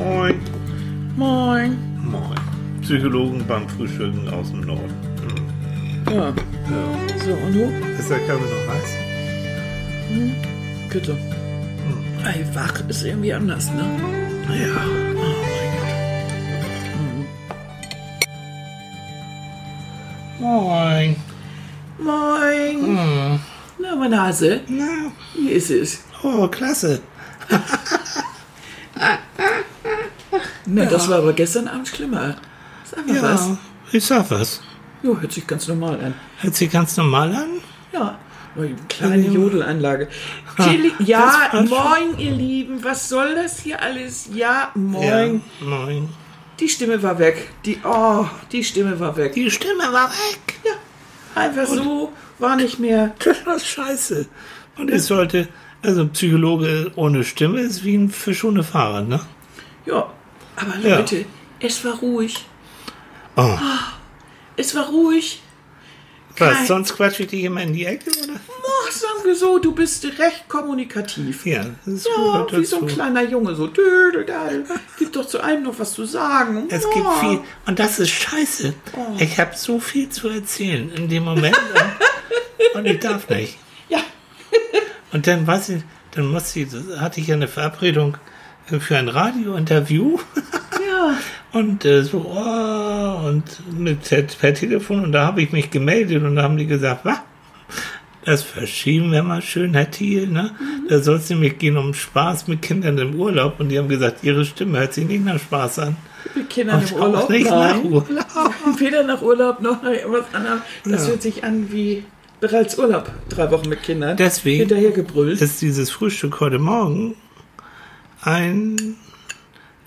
Moin. Moin. Moin. Psychologen beim Frühstücken aus dem Norden. Hm. Ja, Ja. so und du? Ist der Kaffee noch heiß? Bitte. Ey, wach ist irgendwie anders, ne? Ja. Oh Moin. mein Gott. Moin. Hm. Na, meine Hase, Na, wie ist es? oh, klasse. Na, das war aber gestern Abend schlimmer. Sag mal Ja, was. ich sag was. Jo, hört sich ganz normal an. Hört sich ganz normal an? Ja. Kleine Ja. Jodelanlage. Ja, moin, ihr Lieben. Was soll das hier alles? Ja, moin. Ja, moin. Die Stimme war weg. Die, oh, die Stimme war weg. Die Stimme war weg. Ja, einfach so war nicht mehr. Das war scheiße. Und es sollte, also ein Psychologe ohne Stimme ist wie ein Fisch ohne Fahrrad, ne? Ja, aber Ja. Leute, es war ruhig. Oh. Es war ruhig. Was, Kein- sonst quatsche ich dich immer in die Ecke, oder? Ach, sagen wir so, du bist recht kommunikativ. Ja, das Ja, gehört wie so ein dazu. kleiner Junge, so dödel, Gibt doch zu einem noch was zu sagen. Es Ja. gibt viel, und das ist scheiße. Oh. Ich habe so viel zu erzählen in dem Moment und, und ich darf nicht. Ja, Und dann weiß ich, dann musste ich, hatte ich ja eine Verabredung für ein Radiointerview ja. und äh, so oh, und mit per, Telefon und da habe ich mich gemeldet und da haben die gesagt, was? Das verschieben wir mal schön, Herr Thiel, ne? Mhm. Da soll es nämlich gehen um Spaß mit Kindern im Urlaub und die haben gesagt, ihre Stimme hört sich nicht nach Spaß an. Mit Kindern Und im auch Urlaub. nicht nach Nein. Urlaub. Weder nach Urlaub noch nach irgendwas anderem. Das Ja. hört sich an wie bereits Urlaub. Drei Wochen mit Kindern. Deswegen ist dieses Frühstück heute Morgen ein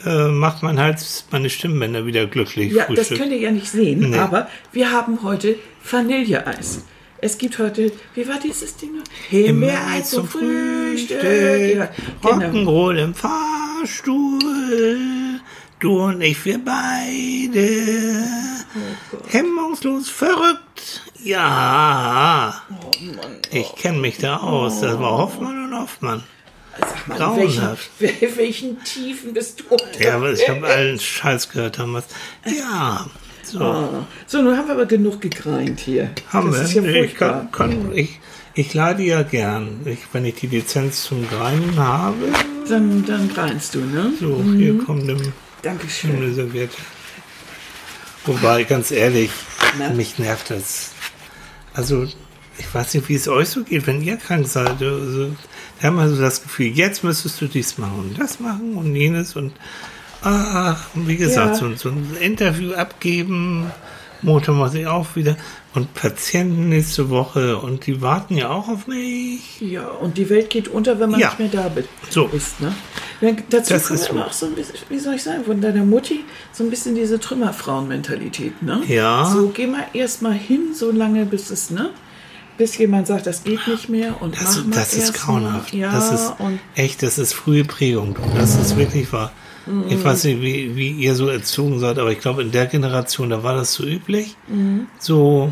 äh, macht mein Hals, meine Stimmbänder wieder glücklich. Ja, das Frühstück. könnt ihr ja nicht sehen, Nee. aber wir haben heute Vanilleeis. Es gibt heute, wie war dieses Ding noch? Himbeereis zum Frühstück. Ja, genau. Rock'n'Roll im Fahrstuhl. Du und ich, wir beide. Oh Hemmungslos verrückt. Ja. Oh Ich kenne mich da aus. Das war Hoffmann und Hoffmann. Sag mal, welchen, Grauenhaft. wel- welchen Tiefen bist du? Ja, aber ich habe allen Scheiß gehört damals. Ja. So. Ah, So, nun haben wir aber genug gegreint hier. Haben das wir. ja ich, kann, kann, ich, ich lade ja gern. Ich, wenn ich die Lizenz zum Greinen habe. Dann, dann greinst du, ne? So, hier kommt eine, Dankeschön. eine Serviette. Wobei, ganz ehrlich, Na? mich nervt das. Also, ich weiß nicht, wie es euch so geht, wenn ihr krank seid. Also, da haben wir so das Gefühl, jetzt müsstest du dies machen und das machen und jenes und ach, und wie gesagt, Ja. so, so ein Interview abgeben. Montag muss ich auch wieder und Patienten nächste Woche und die warten ja auch auf mich. Ja, und die Welt geht unter, wenn man Ja. nicht mehr da So. ist. Ne? Dazu Das kommt ist aber auch so ein bisschen, wie soll ich sagen, von deiner Mutti so ein bisschen diese Trümmerfrauenmentalität. Ne? Ja. So, geh mal erst mal hin, so lange, bis es, ne? Bis jemand sagt, das geht nicht mehr und Das, mach mal das ist grauenhaft. Ja, das ist und echt, das ist frühe Prägung. Das ist wirklich wahr. Mhm. Ich weiß nicht, wie, wie ihr so erzogen seid, aber ich glaube, in der Generation, da war das so üblich. Mhm. So,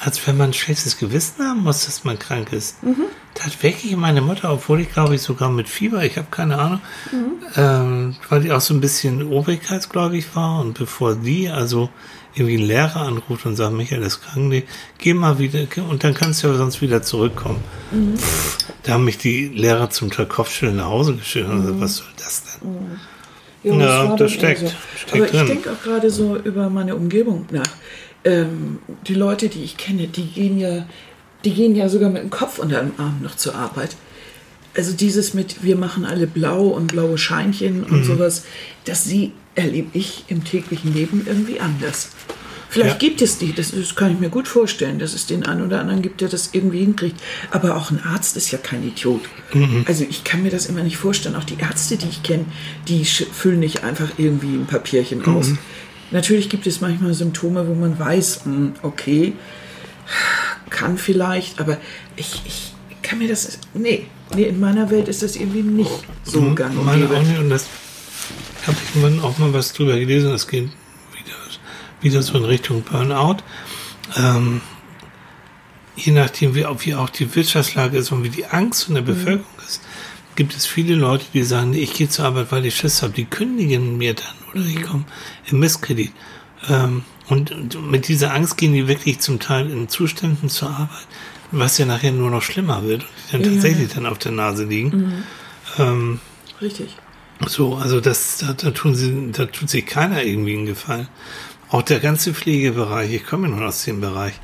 als wenn man ein schlechtes Gewissen haben muss, dass man krank ist. Mhm. Wirklich meine Mutter, obwohl ich glaube ich sogar mit Fieber, ich habe keine Ahnung, Mhm. ähm, weil die auch so ein bisschen obrigkeitsgläubig war und bevor die also irgendwie einen Lehrer anruft und sagt, Michael ist krank, geh mal wieder und dann kannst du ja sonst wieder zurückkommen. Mhm. Pff, da haben mich die Lehrer zum Teil Kopfschütteln nach Hause geschickt und gesagt, was soll das denn? Ja, war das dann steckt- so. steckt Aber ich drin. denke auch gerade so über meine Umgebung nach. Ähm, die Leute, die ich kenne, die gehen ja, die gehen ja sogar mit dem Kopf unter dem Arm noch zur Arbeit. Also dieses mit, wir machen alle blau und blaue Scheinchen und Mhm. sowas, das sie erlebe ich im täglichen Leben irgendwie anders. Vielleicht Ja. gibt es die, das, das kann ich mir gut vorstellen, dass es den einen oder anderen gibt, der das irgendwie hinkriegt. Aber auch ein Arzt ist ja kein Idiot. Mhm. Also ich kann mir das immer nicht vorstellen. Auch die Ärzte, die ich kenne, die füllen nicht einfach irgendwie ein Papierchen Mhm. aus. Natürlich gibt es manchmal Symptome, wo man weiß, hm, okay, kann vielleicht, aber ich, ich kann mir das, nee, nee, in meiner Welt ist das irgendwie nicht so Mhm. gang und Meine auch nicht. Und das habe ich auch mal was drüber gelesen. Das geht wieder, wieder so in Richtung Burnout. Ähm, je nachdem, wie, wie auch die Wirtschaftslage ist und wie die Angst in der Bevölkerung ist, gibt es viele Leute, die sagen, nee, ich gehe zur Arbeit, weil ich Schiss habe. Die kündigen mir dann oder ich komme im Misskredit. Ähm, und, und mit dieser Angst gehen die wirklich zum Teil in Zuständen zur Arbeit, was ja nachher nur noch schlimmer wird und die dann Ja, tatsächlich dann auf der Nase liegen. Ähm, Richtig. so, also das, da, da tun sie, da tut sich keiner irgendwie einen Gefallen. Auch der ganze Pflegebereich, ich komme ja nun aus dem Bereich.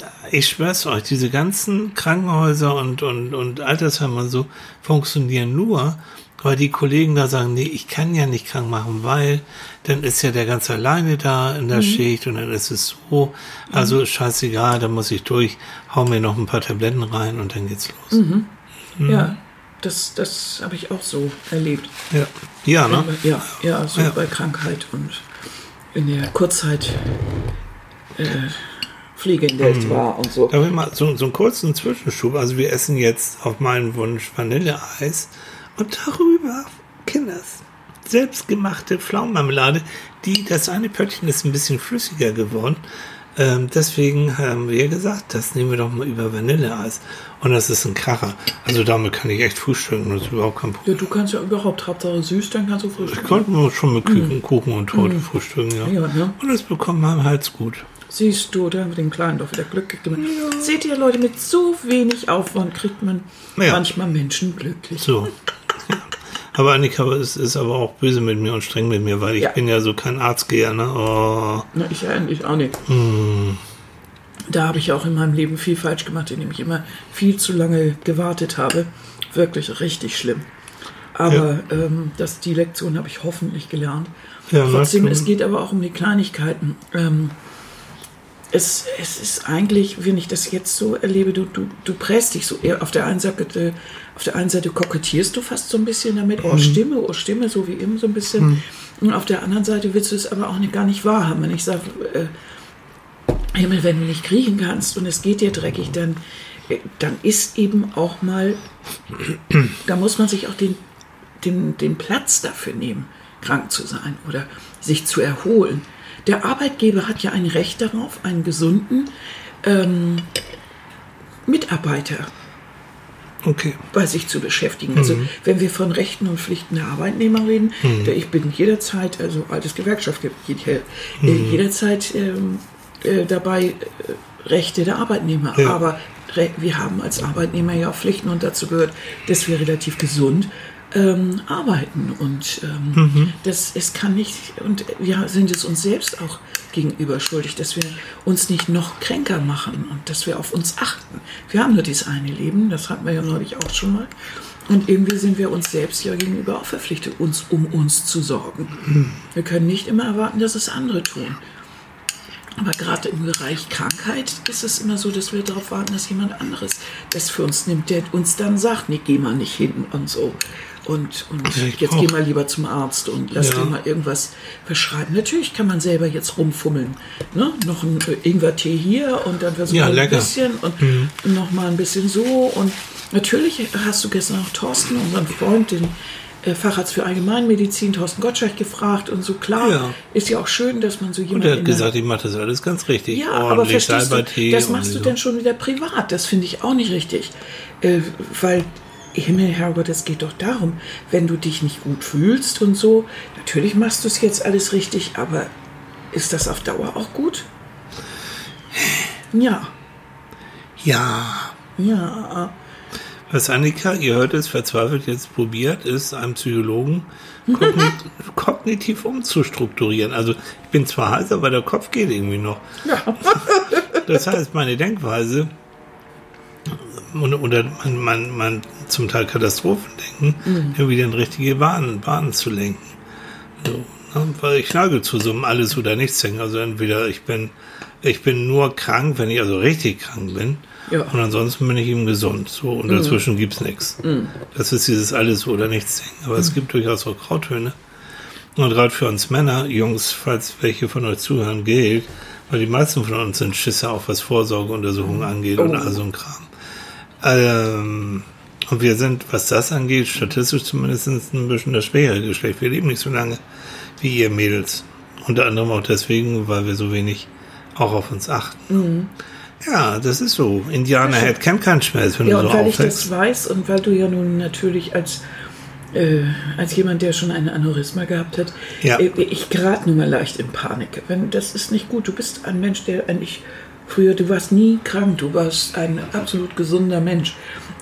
Da- Ich schwör's euch, diese ganzen Krankenhäuser und, und, und Altersheime und so funktionieren nur, weil die Kollegen da sagen, nee, ich kann ja nicht krank machen, weil dann ist ja der ganz alleine da in der Schicht und dann ist es so. Also ist scheißegal, da muss ich durch, hau mir noch ein paar Tabletten rein und dann geht's los. Mhm. Ja, das, das habe ich auch so erlebt. Ja. Ja, ne? Ja, ja, so Ja. bei Krankheit und in der Kurzzeit äh, Pflegegeld war und so. Da habe ich mal so, so einen kurzen Zwischenschub. Also wir essen jetzt auf meinen Wunsch Vanilleeis und darüber, Kinders, selbstgemachte Pflaumenmarmelade, die, das eine Pöttchen ist ein bisschen flüssiger geworden. Ähm, deswegen haben wir gesagt, das nehmen wir doch mal über Vanilleeis. Und das ist ein Kracher. Also damit kann ich echt frühstücken, das ist überhaupt kein Problem. Ja, du kannst ja überhaupt Hauptsache süß, dann kannst du Ich frühstücken. konnte nur schon mit Küken, Kuchen und Torte frühstücken, ja. Ja, ne? Und das bekommt man Hals gut. Siehst du, da haben wir den Kleinen doch wieder Glück gegeben. Seht ihr, Leute, mit so wenig Aufwand kriegt man Ja. manchmal Menschen glücklich. So. Aber Annika ist, ist aber auch böse mit mir und streng mit mir, weil ich Ja. bin ja so kein Arztgeher, ne? Oh. Na, ich eigentlich auch nicht. Hm. Da habe ich auch in meinem Leben viel falsch gemacht, indem ich immer viel zu lange gewartet habe. Wirklich richtig schlimm. Aber ähm, das, die Lektion habe ich hoffentlich gelernt. Ja, Trotzdem, es geht aber auch um die Kleinigkeiten. Ähm, es, es ist eigentlich, wenn ich das jetzt so erlebe, du, du, du präst dich so. eher Auf der, einen Seite, auf der einen Seite kokettierst du fast so ein bisschen damit, Mhm. oh Stimme, oh Stimme, so wie eben so ein bisschen. Und auf der anderen Seite willst du es aber auch nicht, gar nicht wahrhaben. Wenn ich sage, äh, Himmel, wenn du nicht kriechen kannst und es geht dir dreckig, dann, äh, dann ist eben auch mal, da muss man sich auch den, den, den Platz dafür nehmen, krank zu sein oder sich zu erholen. Der Arbeitgeber hat ja ein Recht darauf, einen gesunden ähm, Mitarbeiter Okay. bei sich zu beschäftigen. Also wenn wir von Rechten und Pflichten der Arbeitnehmer reden, der ich bin jederzeit, also altes Gewerkschaftsgebiet, äh, jederzeit ähm, äh, dabei äh, Rechte der Arbeitnehmer. Ja. Aber wir haben als Arbeitnehmer ja auch Pflichten und dazu gehört, dass wir relativ gesund ähm, arbeiten und ähm, das es kann nicht und wir sind es uns selbst auch gegenüber schuldig, dass wir uns nicht noch kränker machen und dass wir auf uns achten. Wir haben nur dieses eine Leben, das hatten wir ja neulich auch schon mal. Und irgendwie sind wir uns selbst ja gegenüber auch verpflichtet, uns um uns zu sorgen. Wir können nicht immer erwarten, dass es andere tun. Aber gerade im Bereich Krankheit ist es immer so, dass wir darauf warten, dass jemand anderes das für uns nimmt, der uns dann sagt, nee, geh mal nicht hin und so. Und, und jetzt geh mal lieber zum Arzt und lass Ja. dir mal irgendwas verschreiben. Natürlich kann man selber jetzt rumfummeln. Ne? Noch ein äh, Ingwertee hier und dann versuchen Ja, wir ein. Mhm. bisschen und noch mal ein bisschen so. Und natürlich hast du gestern auch Thorsten, unseren Freund, den äh, Facharzt für Allgemeinmedizin, Thorsten Gottschalk, gefragt. Und so klar, Ja. ist ja auch schön, dass man so Und jemanden er in hat gesagt, ich mache das alles ganz richtig. ja, aber verstehst du, das und machst du so. dann schon wieder privat. Das finde ich auch nicht richtig. Äh, weil, Himmel, Herrgott, es geht doch darum, wenn du dich nicht gut fühlst und so, natürlich machst du es jetzt alles richtig, aber ist das auf Dauer auch gut? Ja, Ja. ja. Was Annika, ihr hört es, verzweifelt jetzt probiert, ist, einen Psychologen kognit kognitiv umzustrukturieren. Also ich bin zwar heiß, aber der Kopf geht irgendwie noch. Das heißt, meine Denkweise und- oder man, man, man zum Teil Katastrophendenken, irgendwie in richtige Bahnen, Bahnen zu lenken. So, ne? Weil ich neige zu so einem alles oder nichts denken. Also entweder ich bin, ich bin nur krank, wenn ich also richtig krank bin. Ja. Und ansonsten bin ich eben gesund. So, und dazwischen gibt's nichts. Das ist dieses alles oder nichts denken. Aber es gibt durchaus auch Grautöne. Und gerade für uns Männer, Jungs, falls welche von euch zuhören, gilt, weil die meisten von uns sind Schisser, auch was Vorsorgeuntersuchungen angeht und Oh. all so ein Kram. Ähm, und wir sind, was das angeht, statistisch zumindest ein bisschen das schwächere Geschlecht. Wir leben nicht so lange wie ihr Mädels. Unter anderem auch deswegen, weil wir so wenig auch auf uns achten. Ja, das ist so. Indianer Head kennt keinen Schmerz, wenn Ja, du und so weil ich das aufhältst. weiß und weil du ja nun natürlich als, äh, als jemand, der schon ein Aneurysma gehabt hat, Ja. äh, ich gerate nun mal leicht in Panik. Wenn, das ist nicht gut. Du bist ein Mensch, der eigentlich früher, du warst nie krank, du warst ein absolut gesunder Mensch.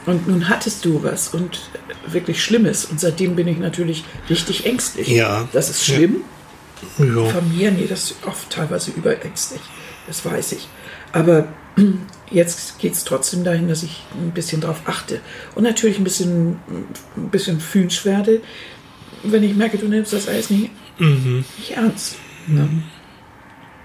Und nun hattest du was und wirklich Schlimmes. Und seitdem bin ich natürlich richtig ängstlich. Ja. Das ist schlimm. Ja. Von mir, nee, das ist oft teilweise überängstlich. Das weiß ich. Aber jetzt geht es trotzdem dahin, dass ich ein bisschen drauf achte. Und natürlich ein bisschen, ein bisschen werde, wenn ich merke, du nimmst das alles nicht, nicht ernst. Ne?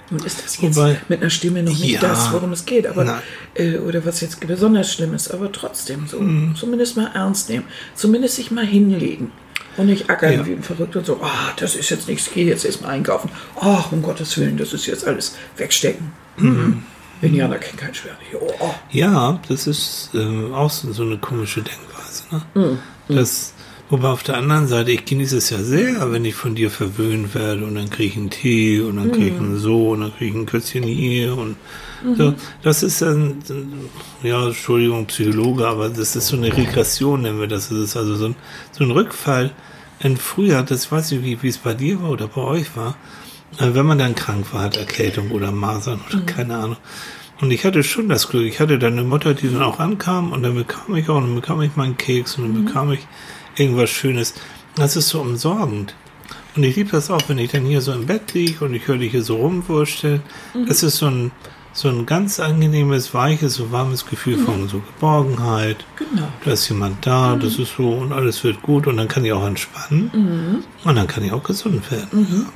Nun ist das jetzt Wobei- mit einer Stimme noch nicht Ja. das, worum es geht, aber äh, oder was jetzt besonders schlimm ist, aber trotzdem so Mhm. zumindest mal ernst nehmen, zumindest sich mal hinlegen und nicht ackern Ja. wie ein Verrückter und so, ah, das ist jetzt nichts, geh jetzt erstmal einkaufen. Ach, um Gottes Willen, das ist jetzt alles wegstecken. Mhm. Indianer kennen kein Schwert. Oh, oh. Ja, das ist äh, auch so, eine komische Denkweise. Ne? Das, wobei auf der anderen Seite, ich genieße es ja sehr, wenn ich von dir verwöhnt werde und dann kriege ich einen Tee und dann kriege ich einen so und dann kriege ich ein Küsschen hier und so. Das ist dann, ja, Entschuldigung, Psychologe, aber das ist so eine Regression, nennen wir das. Das ist also so ein, so ein Rückfall in früher, das weiß ich, wie wie es bei dir war oder bei euch war. Äh, Wenn man dann krank war, hat Erkältung oder Masern oder keine Ahnung. Und ich hatte schon das Glück, ich hatte dann eine Mutter, die dann auch ankam und dann bekam ich auch, und dann bekam ich meinen Keks und dann bekam ich irgendwas Schönes. Das ist so umsorgend. Und ich liebe das auch, wenn ich dann hier so im Bett liege und ich höre dich hier so rumwursteln. Das ist so ein, so ein ganz angenehmes, weiches, so warmes Gefühl von so Geborgenheit. Genau. Da ist jemand da, das ist so und alles wird gut und dann kann ich auch entspannen und dann kann ich auch gesund werden.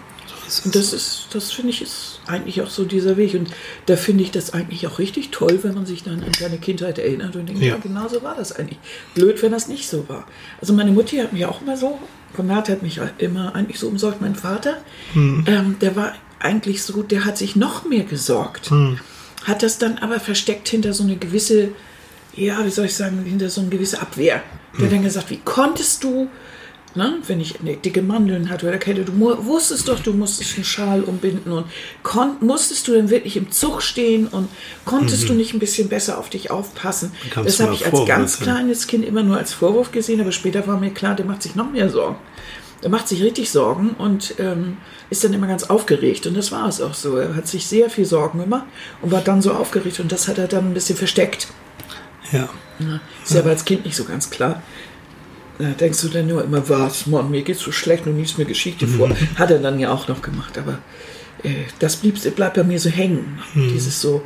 Und das ist, das finde ich, ist eigentlich auch so dieser Weg. Und da finde ich das eigentlich auch richtig toll, wenn man sich dann an seine Kindheit erinnert und denkt, ja, Ja. genau so war das eigentlich. Blöd, wenn das nicht so war. Also meine Mutti hat mich auch immer so, Renate hat mich immer eigentlich so umsorgt. Mein Vater, ähm, der war eigentlich so, der hat sich noch mehr gesorgt. Hat das dann aber versteckt hinter so eine gewisse, ja, wie soll ich sagen, hinter so eine gewisse Abwehr. Der hat dann gesagt, wie konntest du Ne? Wenn ich eine dicke Mandeln hatte oder Kälte, du wusstest doch, du musstest einen Schal umbinden und musstest du denn wirklich im Zug stehen und konntest du nicht ein bisschen besser auf dich aufpassen. Bekamst Das habe ich als Vorwürfe. ganz kleines Kind immer nur als Vorwurf gesehen, aber später war mir klar, der macht sich noch mehr Sorgen. Der macht sich richtig Sorgen und ähm, ist dann immer ganz aufgeregt. Und das war es auch so. Er hat sich sehr viel Sorgen gemacht und war dann so aufgeregt und das hat er dann ein bisschen versteckt. Ja. Ja, ist ja aber als Kind nicht so ganz klar. Da denkst du dann nur immer, was, Mann, mir geht's so schlecht und liest mir Geschichte vor. Hat er dann ja auch noch gemacht, aber äh, das blieb, bleibt bei mir so hängen. Dieses so.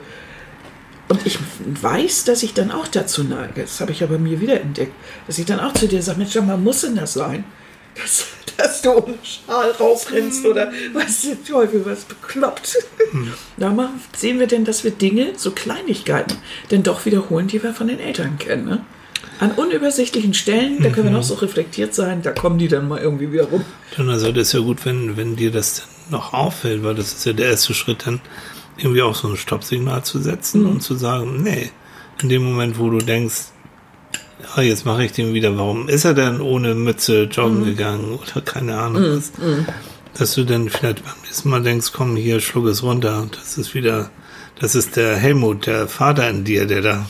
Und ich weiß, dass ich dann auch dazu neige, das habe ich aber mir wieder entdeckt, dass ich dann auch zu dir sage, Mensch, mal, muss denn das sein? Dass, dass du ohne Schal rausrennst oder was der Teufel, was bekloppt. Da mal sehen wir denn, dass wir Dinge, so Kleinigkeiten, denn doch wiederholen, die wir von den Eltern kennen. Ne? An unübersichtlichen Stellen, da können wir noch so reflektiert sein, da kommen die dann mal irgendwie wieder rum. Dann also das ist ja gut, wenn, wenn dir das dann noch auffällt, weil das ist ja der erste Schritt, dann irgendwie auch so ein Stoppsignal zu setzen und zu sagen, nee, in dem Moment, wo du denkst, ja, jetzt mache ich den wieder, warum ist er denn ohne Mütze joggen gegangen oder keine Ahnung was, dass du dann vielleicht beim nächsten Mal denkst, komm hier, schluck es runter, das ist wieder, das ist der Helmut, der Vater in dir, der da,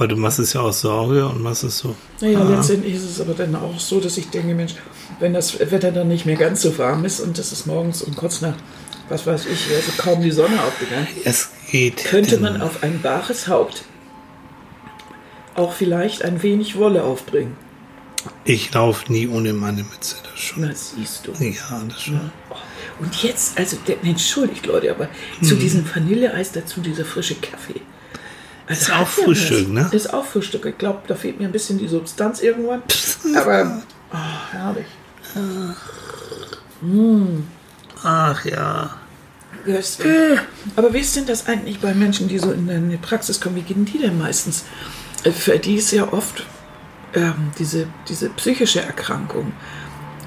weil du machst es ja aus Sorge und machst es so. Naja, ah, letztendlich ist es aber dann auch so, dass ich denke, Mensch, wenn das Wetter dann nicht mehr ganz so warm ist und das ist morgens um kurz nach, was weiß ich, also kaum die Sonne aufgegangen, es geht. könnte denn- man auf ein bares Haupt auch vielleicht ein wenig Wolle aufbringen. Ich laufe nie ohne meine Mütze, das schon. Das siehst du. Ja, das schon. Und jetzt, also, der, entschuldigt Leute, aber zu diesem Vanilleeis dazu dieser frische Kaffee. Ist auch ja Frühstück, was. ne? Ist auch Frühstück. Ich glaube, da fehlt mir ein bisschen die Substanz irgendwann. Aber, oh, herrlich. Ach ja. Das, aber wie ist denn das eigentlich bei Menschen, die so in eine Praxis kommen? Wie gehen die denn meistens? Äh, Für die ist ja oft ähm, diese, diese psychische Erkrankung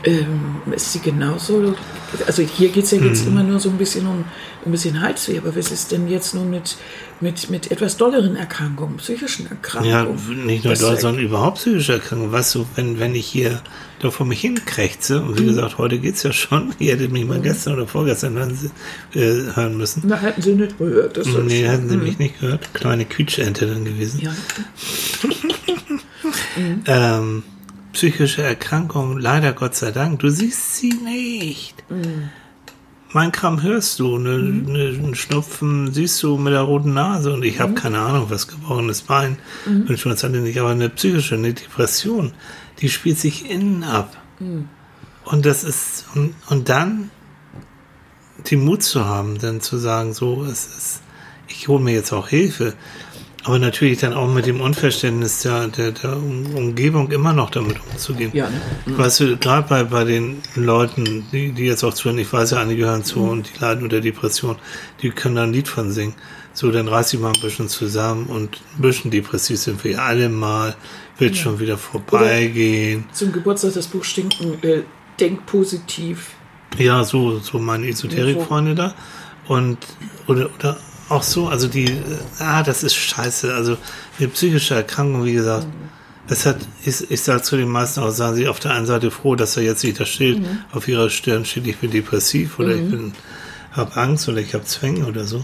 ähm, ist sie genauso. Also hier geht es ja jetzt immer nur so ein bisschen um ein bisschen Halsweh, aber was ist denn jetzt nun mit, mit, mit etwas dolleren Erkrankungen, psychischen Ja, Erkrankungen? nicht nur dort, sondern überhaupt psychische Erkrankungen. Weißt du, wenn, wenn ich hier da vor mich hinkrächze, und wie gesagt, heute geht's ja schon, ihr hättet mich mal gestern oder vorgestern hören, äh, hören müssen. Na, hätten sie nicht gehört. Das Nee, hätten sie mich nicht gehört. Kleine Quietschente dann gewesen. Ja. Ähm, psychische Erkrankungen, leider Gott sei Dank, du siehst sie nicht. Mein Kram hörst du, ne, ne, einen Schnupfen siehst du mit der roten Nase und ich habe keine Ahnung, was gebrochenes Bein, wünschen wir uns alle nicht, aber eine psychische, eine Depression, die spielt sich innen ab. Und das ist, und, und dann den Mut zu haben, dann zu sagen, so, es ist, ich hole mir jetzt auch Hilfe. Aber natürlich dann auch mit dem Unverständnis der, der, der Um- Umgebung immer noch damit umzugehen. Ja, ne? Weißt du, gerade bei, bei den Leuten, die, die jetzt auch zuhören, ich weiß ja, einige hören Mhm. zu und die leiden unter Depression, die können da ein Lied von singen. So, dann reiß dich mal ein bisschen zusammen und ein bisschen depressiv sind wir ja alle mal, wird schon wieder vorbeigehen. Zum Geburtstag das Buch Stinken, äh, denk positiv. Ja, so, so meine Esoterik-Freunde da. Und, oder, oder auch so, also die, äh, ah, das ist scheiße. Also, eine psychische Erkrankung, wie gesagt, es hat, ich, ich sage zu den meisten auch, sagen sie auf der einen Seite froh, dass da jetzt nicht das Schild auf ihrer Stirn steht, ich bin depressiv oder ich bin, hab Angst oder ich habe Zwänge oder so.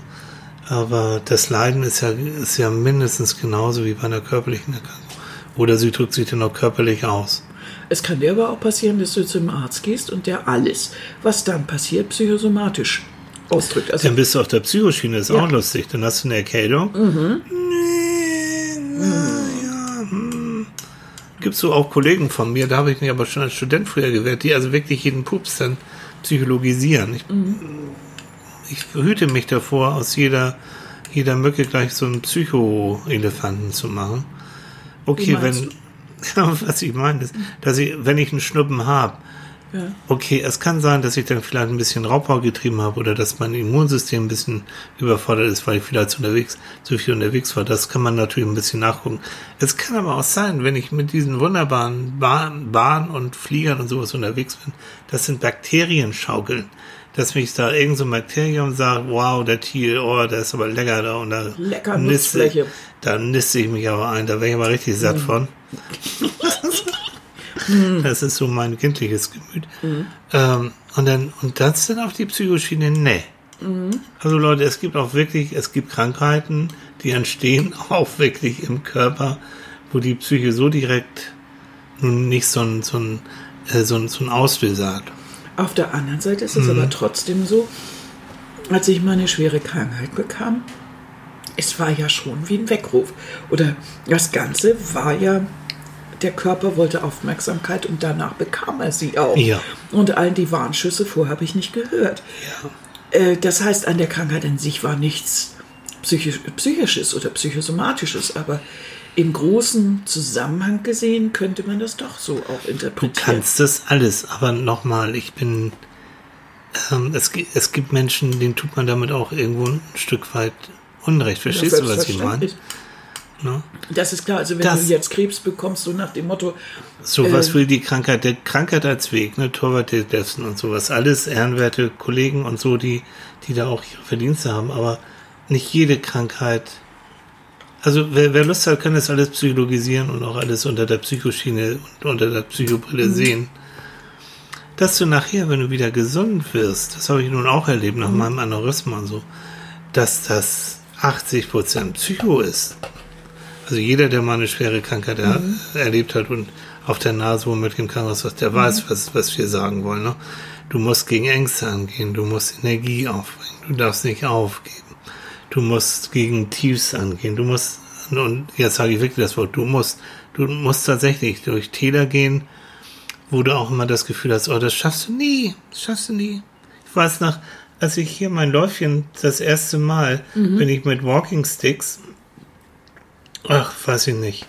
Aber das Leiden ist ja, ist ja mindestens genauso wie bei einer körperlichen Erkrankung. Oder sie drückt sich dann auch körperlich aus. Es kann dir aber auch passieren, dass du zum Arzt gehst und der alles, was dann passiert, psychosomatisch ausdrückt. Also Dann bist du auf der Psychoschiene, ist Ja. auch lustig. Dann hast du eine Erkältung. Nee, naja, hm. Gibt so auch Kollegen von mir, da habe ich mich aber schon als Student früher gewehrt, die also wirklich jeden Pups dann psychologisieren. Ich, ich hüte mich davor, aus jeder, jeder Mücke gleich so einen Psycho-Elefanten zu machen. Okay, wenn, ja, was ich meine, ist, dass ich, wenn ich einen Schnuppen habe, ja. Okay, es kann sein, dass ich dann vielleicht ein bisschen Raubbau getrieben habe oder dass mein Immunsystem ein bisschen überfordert ist, weil ich vielleicht unterwegs, zu viel unterwegs war. Das kann man natürlich ein bisschen nachgucken. Es kann aber auch sein, wenn ich mit diesen wunderbaren Bahn, Bahn und Fliegern und sowas unterwegs bin, das sind Bakterienschaukeln. Dass mich da irgend so ein Bakterium sagt, wow, der Thiel, oh, der ist aber lecker da und da Lecker niste-. Da niste ich mich aber ein, da wäre ich aber richtig satt von. Das ist so mein kindliches Gemüt. Ähm, und dann, und das dann auf die Psychoschiene, nee. Also Leute, es gibt auch wirklich, es gibt Krankheiten, die entstehen auch wirklich im Körper, wo die Psyche so direkt nun nicht so ein, so ein, äh, so ein, so ein Auslöser hat. Auf der anderen Seite ist es aber trotzdem so, als ich meine schwere Krankheit bekam, es war ja schon wie ein Weckruf. Oder das Ganze war ja, der Körper wollte Aufmerksamkeit und danach bekam er sie auch. Ja. Und all die Warnschüsse vorher habe ich nicht gehört. Äh, Das heißt, an der Krankheit an sich war nichts psychisch, Psychisches oder Psychosomatisches, aber im großen Zusammenhang gesehen könnte man das doch so auch Du interpretieren. kannst das alles, aber nochmal, ich bin, ähm, es, es gibt Menschen, denen tut man damit auch irgendwo ein Stück weit Unrecht. Verstehst du, was ich meine? Ne? Das ist klar, also wenn Das- du jetzt Krebs bekommst, so nach dem Motto, So, Äh, was will die Krankheit? Der Krankheit als Weg, ne? Torwart-Dessen und sowas. Alles ehrenwerte Kollegen und so, die, die da auch ihre Verdienste haben. Aber nicht jede Krankheit. Also, wer, wer Lust hat, kann das alles psychologisieren und auch alles unter der Psychoschiene und unter der Psychobrille Mhm. sehen. Dass du nachher, wenn du wieder gesund wirst, das habe ich nun auch erlebt nach meinem Aneurysma und so, dass das 80% Psycho ist. Also jeder, der mal eine schwere Krankheit er, erlebt hat und auf der Nase wo mit dem Krankenhaus was, der weiß, was, was wir sagen wollen. Ne? Du musst gegen Ängste angehen, du musst Energie aufbringen, du darfst nicht aufgeben. Du musst gegen Tiefs angehen, du musst, und jetzt sage ich wirklich das Wort, du musst, du musst tatsächlich durch Täler gehen, wo du auch immer das Gefühl hast, oh, das schaffst du nie, das schaffst du nie. Ich weiß noch, als ich hier mein Läufchen das erste Mal bin ich mit Walking Sticks, ach, weiß ich nicht,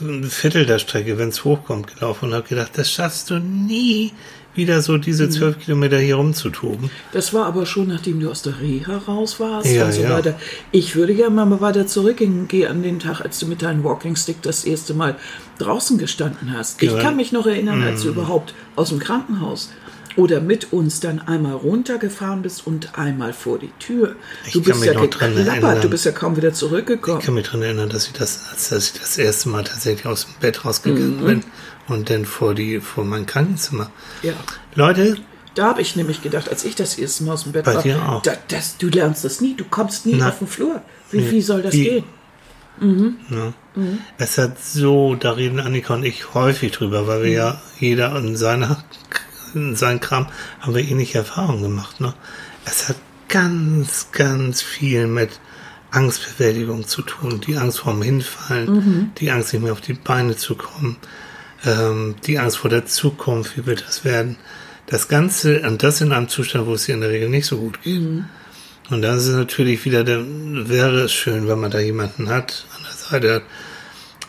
ein Viertel der Strecke, wenn es hochkommt, gelaufen und habe gedacht, das schaffst du nie. wieder so diese Mhm. zwölf Kilometer hier rumzutoben. Das war aber schon, nachdem du aus der Reha raus warst Ja, und so ja. weiter. Ich würde gerne mal weiter zurückgehen, geh an den Tag, als du mit deinem Walking Stick das erste Mal draußen gestanden hast. Ich Ja. Mhm. kann mich noch erinnern, als du überhaupt aus dem Krankenhaus oder mit uns dann einmal runtergefahren bist und einmal vor die Tür. Ich du kann bist mich ja geklappert, erinnern. du bist ja kaum wieder Ich zurückgekommen. kann mich daran erinnern, dass ich das, als dass ich das erste Mal tatsächlich aus dem Bett Mhm. rausgegangen bin und dann vor die, vor mein Krankenzimmer. Ja. Leute, Da habe ich nämlich gedacht, als ich das erste Mal aus dem Bett Bei war, dir auch. Da, das, du lernst das nie, du kommst nie Na. auf den Flur. Wie, wie soll das Wie- gehen? Ja. Es hat so, da reden Annika und ich häufig drüber, weil wir ja jeder in seiner in seinem Kram haben wir ähnliche Erfahrungen gemacht. Ne? Es hat ganz, ganz viel mit Angstbewältigung zu tun. Die Angst vorm Hinfallen, die Angst nicht mehr auf die Beine zu kommen, ähm, die Angst vor der Zukunft, wie wird das werden. Das Ganze, und das in einem Zustand, wo es dir in der Regel nicht so gut geht. Und dann ist es natürlich wieder, dann wäre es schön, wenn man da jemanden hat, an der Seite hat.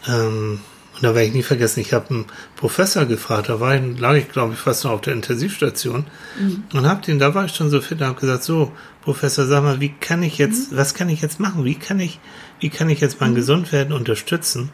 Ähm, und da werde ich nie vergessen, ich habe einen Professor gefragt, da war ich, lag ich glaube ich fast noch auf der Intensivstation und habe den, da war ich schon so fit, habe gesagt, so Professor, sag mal, wie kann ich jetzt, was kann ich jetzt machen? Wie kann ich, wie kann ich jetzt mein Gesundwerden unterstützen?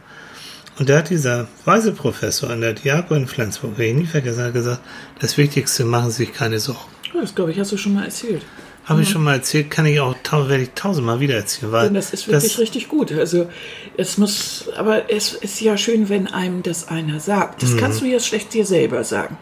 Und da hat dieser weise Professor an der Diago in Flensburg, werde ich nie vergessen, hat gesagt, das Wichtigste, machen Sie sich keine Sorgen. Das glaube ich, hast du schon mal erzählt. Habe ich schon mal erzählt, kann ich auch, werde ich tausendmal wieder erzählen, weil Denn das ist wirklich richtig gut. Also es muss, aber es ist ja schön, wenn einem das einer sagt. Mhm. Das kannst du ja schlecht dir selber sagen.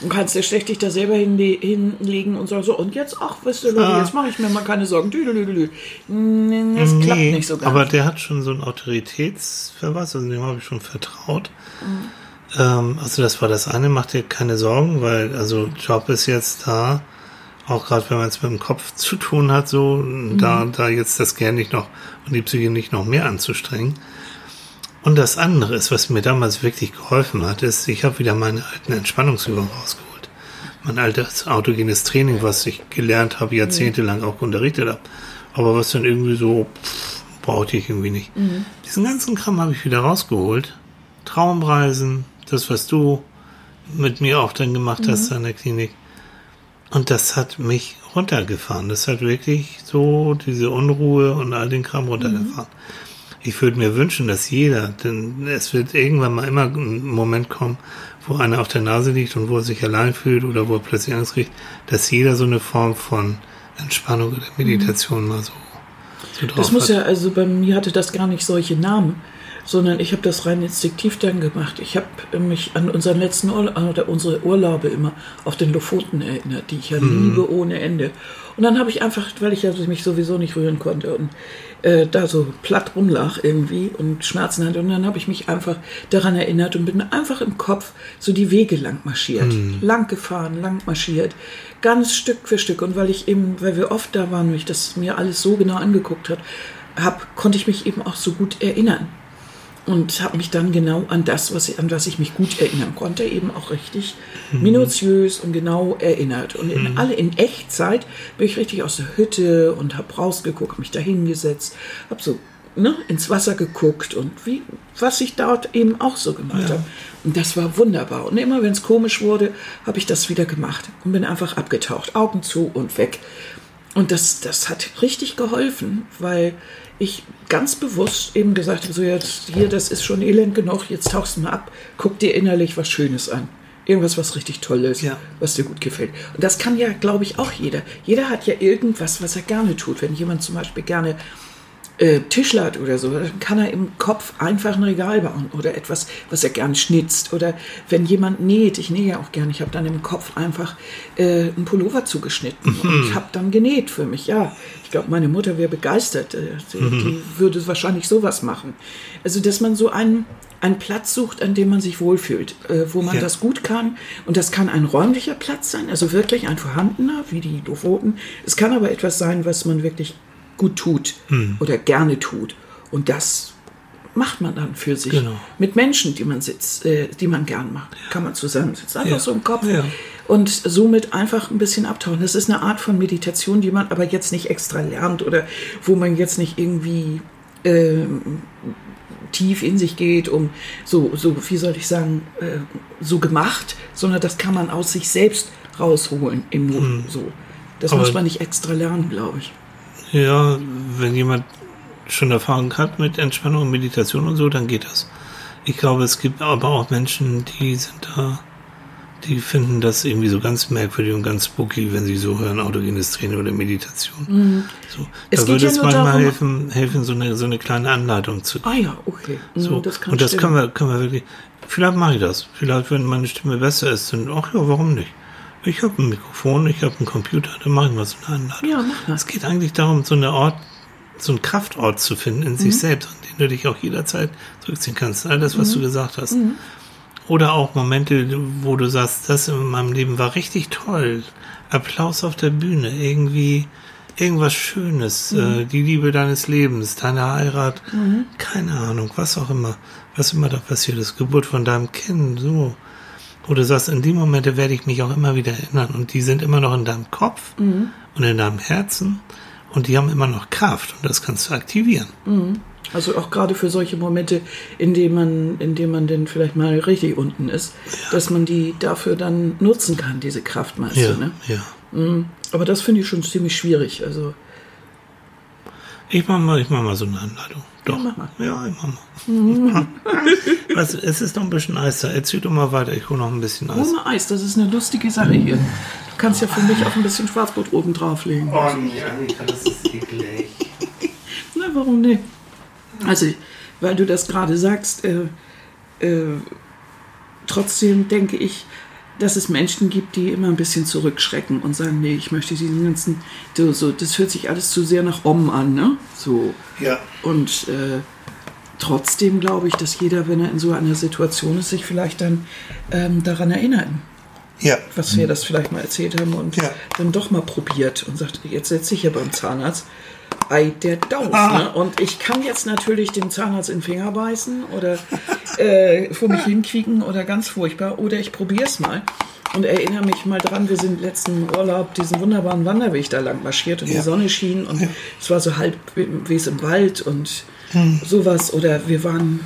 Du kannst ja schlecht dich da selber hinle hinlegen und sagen so, und jetzt, ach, wisst ihr Leute, Ah. jetzt mache ich mir mal keine Sorgen. Düdelüdelü. Mm, Das klappt Nee, nicht so ganz. Aber der hat schon so einen Autoritätsverweis, also dem habe ich schon vertraut. Mhm. Ähm, also das war das eine, macht dir keine Sorgen, weil also Job ist jetzt da, auch gerade wenn man es mit dem Kopf zu tun hat, so da, Mhm. da jetzt das Gern nicht noch und die Psyche nicht noch mehr anzustrengen. Und das andere ist, was mir damals wirklich geholfen hat, ist, ich habe wieder meine alten Entspannungsübungen rausgeholt. Mein altes autogenes Training, was ich gelernt habe, jahrzehntelang auch unterrichtet habe. Aber was dann irgendwie so, pff, brauchte ich irgendwie nicht. Diesen ganzen Kram habe ich wieder rausgeholt. Traumreisen, das, was du mit mir auch dann gemacht hast an der Klinik. Und das hat mich runtergefahren. Das hat wirklich so diese Unruhe und all den Kram runtergefahren. Ich würde mir wünschen, dass jeder, denn es wird irgendwann mal immer ein Moment kommen, wo einer auf der Nase liegt und wo er sich allein fühlt oder wo er plötzlich Angst kriegt, dass jeder so eine Form von Entspannung oder Meditation mal so, so drauf Das muss hat. ja, also bei mir hatte das gar nicht solche Namen, sondern ich habe das rein instinktiv dann gemacht. Ich habe mich an unseren letzten Urla oder unsere Urlaube immer auf den Lofoten erinnert, die ich ja liebe ohne Ende. Und dann habe ich einfach, weil ich ja mich sowieso nicht rühren konnte und äh, da so platt rumlag irgendwie und Schmerzen hatte, und dann habe ich mich einfach daran erinnert und bin einfach im Kopf so die Wege lang marschiert, lang gefahren, lang marschiert, ganz Stück für Stück. Und weil ich eben, weil wir oft da waren, und ich das mir alles so genau angeguckt hat, hab, konnte ich mich eben auch so gut erinnern und habe mich dann genau an das, was ich, an was ich mich gut erinnern konnte, eben auch richtig minutiös und genau erinnert. Und in alle in Echtzeit bin ich richtig aus der Hütte und habe rausgeguckt, hab mich da hingesetzt, habe so ne, ins Wasser geguckt und wie was ich dort eben auch so gemacht habe. Und das war wunderbar. Und immer wenn es komisch wurde, habe ich das wieder gemacht und bin einfach abgetaucht, Augen zu und weg. Und das, das hat richtig geholfen, weil ich ganz bewusst eben gesagt habe, so jetzt hier, das ist schon elend genug, jetzt tauchst du mal ab, guck dir innerlich was Schönes an. Irgendwas, was richtig toll ist, Ja. was dir gut gefällt. Und das kann ja, glaube ich, auch jeder. Jeder hat ja irgendwas, was er gerne tut. Wenn jemand zum Beispiel gerne äh, Tischlert oder so, dann kann er im Kopf einfach ein Regal bauen oder etwas, was er gern schnitzt. Oder wenn jemand näht, ich nähe ja auch gern, ich habe dann im Kopf einfach äh, einen Pullover zugeschnitten und habe dann genäht für mich. Ja, ich glaube, meine Mutter wäre begeistert. Äh, die, die würde wahrscheinlich sowas machen. Also, dass man so einen, einen Platz sucht, an dem man sich wohlfühlt, äh, wo man Ja. das gut kann. Und das kann ein räumlicher Platz sein, also wirklich ein vorhandener, wie die Lofoten. Es kann aber etwas sein, was man wirklich gut tut oder gerne tut. Und das macht man dann für sich. Genau. Mit Menschen, die man sitzt, äh, die man gern macht, kann man zusammensitzen. Einfach Ja. so im Kopf. Ja. Und somit einfach ein bisschen abtauchen. Das ist eine Art von Meditation, die man aber jetzt nicht extra lernt oder wo man jetzt nicht irgendwie ähm, tief in sich geht, um so, so wie soll ich sagen, äh, so gemacht, sondern das kann man aus sich selbst rausholen im Mut. So. Das Aber- muss man nicht extra lernen, glaube ich. Ja, wenn jemand schon Erfahrung hat mit Entspannung und Meditation und so, dann geht das. Ich glaube, es gibt aber auch Menschen, die sind da, die finden das irgendwie so ganz merkwürdig und ganz spooky, wenn sie so hören, autogenes Training oder Meditation. So, Mhm. Es da würde ja es manchmal darum- helfen, helfen so, eine, so eine kleine Anleitung zu Ah ja, okay. Mhm, so, das und das stimmen. können wir, können wir wirklich. Vielleicht mache ich das. Vielleicht, wenn meine Stimme besser ist, dann, ach ja, warum nicht? Ich habe ein Mikrofon, ich habe einen Computer, dann mache ich mal so eine Anleitung. Ja, mach das. Es geht eigentlich darum, so eine Ort, so einen Kraftort zu finden in Mhm. sich selbst, an den du dich auch jederzeit zurückziehen kannst. All das, Mhm. was du gesagt hast. Oder auch Momente, wo du sagst, das in meinem Leben war richtig toll. Applaus auf der Bühne, irgendwie irgendwas Schönes, Mhm. äh, die Liebe deines Lebens, deine Heirat, keine Ahnung, was auch immer, was immer da passiert ist, Geburt von deinem Kind, so. Wo du sagst, in die Momente werde ich mich auch immer wieder erinnern und die sind immer noch in deinem Kopf Mhm. und in deinem Herzen und die haben immer noch Kraft und das kannst du aktivieren. Also auch gerade für solche Momente, in denen man, in denen man dann vielleicht mal richtig unten ist, dass man die dafür dann nutzen kann, diese Kraft, meinst Ja, du, ne? ja. Aber das finde ich schon ziemlich schwierig. Also Ich mach mal, ich mach mal so eine Anleitung. Doch. mach mal. Ja, ich mach mal. Was, es ist noch ein bisschen Eis da. Erzähl doch mal weiter. Ich hole noch ein bisschen Eis. ohne Eis, das ist eine lustige Sache hier. Du kannst ja für mich auch ein bisschen Schwarzbrot oben drauflegen. Oh nee, Annika, das ist eklig. Na, warum nicht? Also, weil du das gerade sagst, äh, äh, trotzdem denke ich, dass es Menschen gibt, die immer ein bisschen zurückschrecken und sagen, nee, ich möchte diesen ganzen, so, so, das hört sich alles zu sehr nach Om an, ne? So. Ja. Und äh, trotzdem glaube ich, dass jeder, wenn er in so einer Situation ist, sich vielleicht dann ähm, daran erinnert, Ja. was wir das vielleicht mal erzählt haben und Ja. dann doch mal probiert und sagt, jetzt setze ich ja beim Zahnarzt. Ei, der Daus. Ah. Ne? Und ich kann jetzt natürlich dem Zahnarzt in den Finger beißen oder äh, vor mich hinquieken oder ganz furchtbar. Oder ich probiere es mal und erinnere mich mal dran, wir sind letzten Urlaub diesen wunderbaren Wanderweg da lang marschiert und Ja. die Sonne schien und es war so halb wie es im Wald und Hm. sowas. Oder wir waren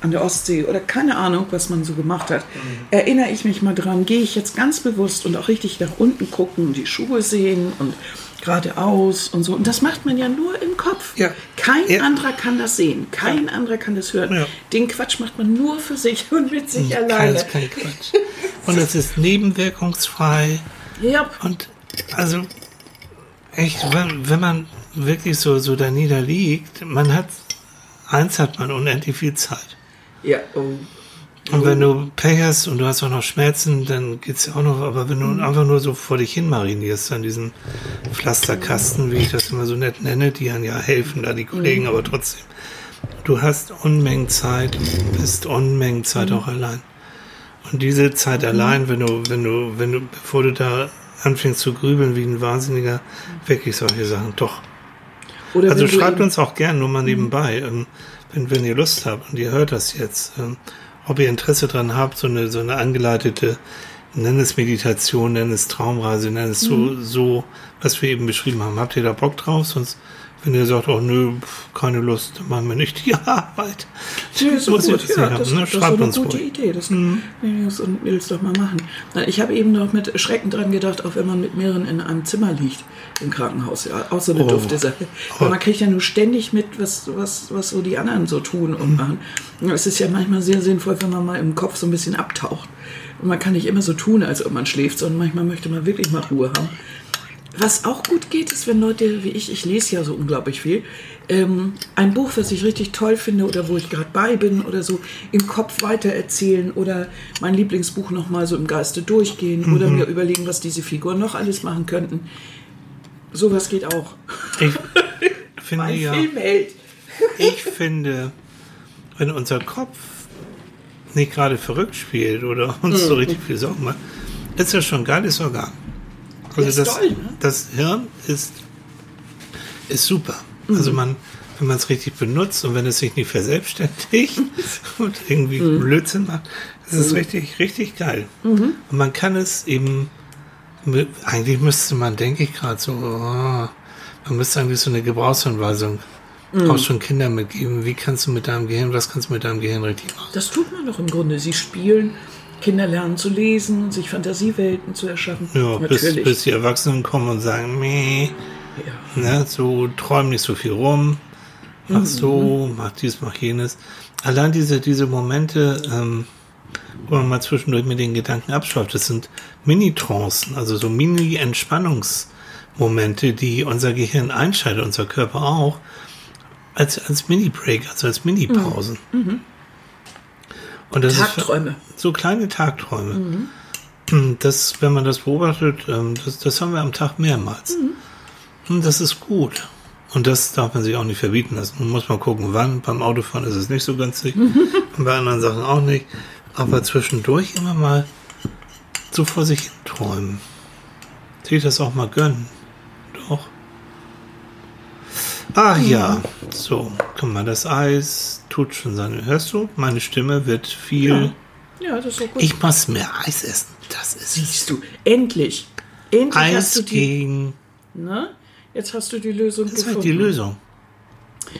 an der Ostsee oder keine Ahnung, was man so gemacht hat. Erinnere ich mich mal dran, gehe ich jetzt ganz bewusst und auch richtig nach unten gucken, die Schuhe sehen und geradeaus und so. Und das macht man ja nur im Kopf. Ja. Kein Ja. anderer kann das sehen, kein anderer kann das hören. Ja. Den Quatsch macht man nur für sich und mit sich alleine. Kein, kein Quatsch. Und es ist nebenwirkungsfrei. Ja, Und also echt, wenn, wenn man wirklich so, so da niederliegt, man hat, eins hat man unendlich viel Zeit. ja. Oh. Und wenn du Pech hast und du hast auch noch Schmerzen, dann geht's ja auch noch, aber wenn du einfach nur so vor dich hin marinierst an diesen Pflasterkasten, wie ich das immer so nett nenne, die dann ja helfen, da die Kollegen, aber trotzdem. Du hast Unmengen Zeit, bist Unmengen Zeit auch allein. Und diese Zeit allein, wenn du, wenn du, wenn du, bevor du da anfängst zu grübeln wie ein Wahnsinniger, wirklich solche Sachen, doch. Oder Also schreibt uns auch gern nur mal nebenbei, ähm, wenn, wenn ihr Lust habt und ihr hört das jetzt, ähm, ob ihr Interesse dran habt, so eine, so eine angeleitete, nenn es Meditation, nenn es Traumreise, nenn es so, so, was wir eben beschrieben haben. Habt ihr da Bock drauf? Sonst, wenn ihr sagt, oh nö, keine Lust, machen wir nicht die Arbeit. Ja, gut. das, ne? das ist Schreibt eine gute ruhig. Idee. Das mhm. Jungs und Mädels doch mal machen. Ich habe eben noch mit Schrecken dran gedacht, auch wenn man mit mehreren in einem Zimmer liegt im Krankenhaus. Ja, auch so eine Oh. dufte Sache. Weil man kriegt ja nur ständig mit, was, was, was so die anderen so tun und machen. Und Es ist ja manchmal sehr sinnvoll, wenn man mal im Kopf so ein bisschen abtaucht. Und man kann nicht immer so tun, als ob man schläft, sondern manchmal möchte man wirklich mal Ruhe haben. Was auch gut geht, ist, wenn Leute wie ich, ich lese ja so unglaublich viel, ähm, ein Buch, was ich richtig toll finde oder wo ich gerade bei bin oder so, im Kopf weitererzählen oder mein Lieblingsbuch nochmal so im Geiste durchgehen oder mir überlegen, was diese Figuren noch alles machen könnten. Sowas geht auch. Ich finde Mein ja, Filmheld. ich finde, wenn unser Kopf nicht gerade verrückt spielt oder uns Mhm. so richtig viel Sorgen macht, ist das schon ein geiles Organ. Also ist das, toll, ne? das Hirn ist, ist super. Mhm. Also man, wenn man es richtig benutzt und wenn es sich nicht verselbstständigt und irgendwie Mhm. Blödsinn macht, ist es richtig, richtig geil. Und man kann es eben, eigentlich müsste man, denke ich gerade so, oh, man müsste eigentlich so eine Gebrauchsanweisung auch schon Kindern mitgeben. Wie kannst du mit deinem Gehirn, was kannst du mit deinem Gehirn richtig machen? Das tut man doch im Grunde. Sie spielen, Kinder lernen zu lesen, sich Fantasiewelten zu erschaffen. Ja, bis, bis die Erwachsenen kommen und sagen, meh, ja. ne, so träum nicht so viel rum, mach so, mach dies, mach jenes. Allein diese, diese Momente, ähm, wo man mal zwischendurch mit den Gedanken abschweift, das sind Mini-Trancen, also so Mini-Entspannungsmomente, die unser Gehirn einschaltet, unser Körper auch, als, als Mini-Break, also als Mini-Pausen. Und das ist Tagträume. so kleine Tagträume. Das, wenn man das beobachtet, ähm, das, das haben wir am Tag mehrmals. Und das ist gut. Und das darf man sich auch nicht verbieten lassen. Man muss mal gucken, wann. Beim Autofahren ist es nicht so günstig. und bei anderen Sachen auch nicht. Aber zwischendurch immer mal so vor sich hin träumen. Sich das auch mal gönnen. Ach ja, so, guck mal, das Eis tut schon seine. Hörst du? Meine Stimme wird viel. Ja, das ist doch gut. Ich muss mehr Eis essen. Das ist Siehst du, endlich. Endlich hast du Eis die. gegen. Ne? Jetzt hast du die Lösung Das ist gefunden. halt die Lösung.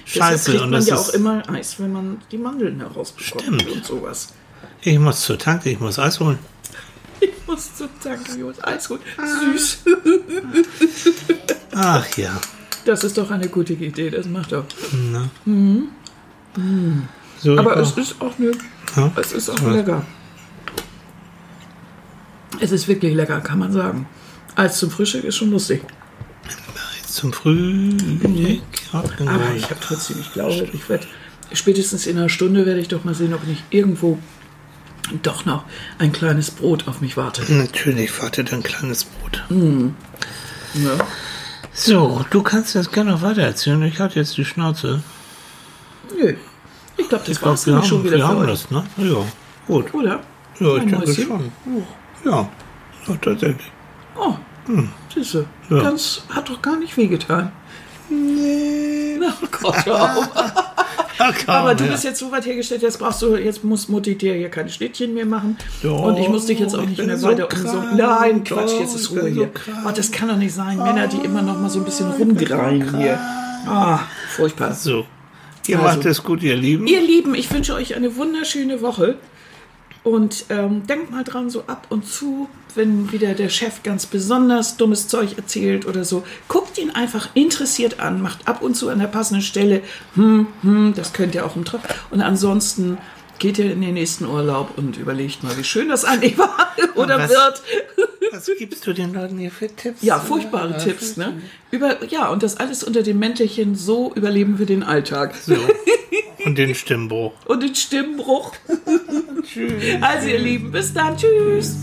Scheiße, kriegt und das ja auch ist. immer Eis, wenn man die Mandeln herausbekommt Stimmt. und sowas. Ich muss zur Tanke, ich muss Eis holen. Ich muss zum Danke, Jungs. Eis gut. Süß. Ach ja. Das ist doch eine gute Idee, das macht doch. So, Aber es ist auch eine, Ja. es ist auch lecker. Es ist wirklich lecker, kann man sagen. Eis zum Frühstück ist schon lustig. Zum Frühstück. Hat Aber ich habe trotzdem, ich glaube, ich werde spätestens in einer Stunde werde ich doch mal sehen, ob nicht irgendwo doch noch ein kleines Brot auf mich wartet. Natürlich wartet ein kleines Brot. Ja. So, du kannst das gerne noch weiter erzählen. Ich hatte jetzt die Schnauze. Nö. Ich glaube, das war nämlich schon wieder wir haben das, ne? Ja, gut. Oder? Ja, ich denke schon. Ja, ja tatsächlich. Oh, siehst du. Ja. Ganz, hat doch gar nicht wehgetan. Nee. Oh Gott, hör auf. Aber du bist jetzt so weit hergestellt, jetzt brauchst du, jetzt muss Mutti dir hier keine Schnittchen mehr machen. Doch, und ich muss dich jetzt auch ich nicht mehr so weiter krank. umsorgen. Nein, Quatsch, Doch, jetzt ist Ruhe so hier. oh, das kann doch nicht sein. Männer, die immer noch mal so ein bisschen rumgreien hier. Ah, furchtbar. So, ihr Also. macht es gut, ihr Lieben. Ihr Lieben, ich wünsche euch eine wunderschöne Woche. Und ähm, denkt mal dran, so ab und zu, wenn wieder der Chef ganz besonders dummes Zeug erzählt oder so, guckt ihn einfach interessiert an, macht ab und zu an der passenden Stelle, hm, hm, das könnt ihr auch im Trott. Und ansonsten geht ihr in den nächsten Urlaub und überlegt mal, wie schön das eigentlich war oder was- wird. Was gibst du den Leuten hier für Tipps? Ja, furchtbare Tipps, ne? Über, ja, und das alles unter dem Mäntelchen, so überleben wir den Alltag. So. Und den Stimmbruch. Und den Stimmbruch. Also ihr Lieben, bis dann. Tschüss.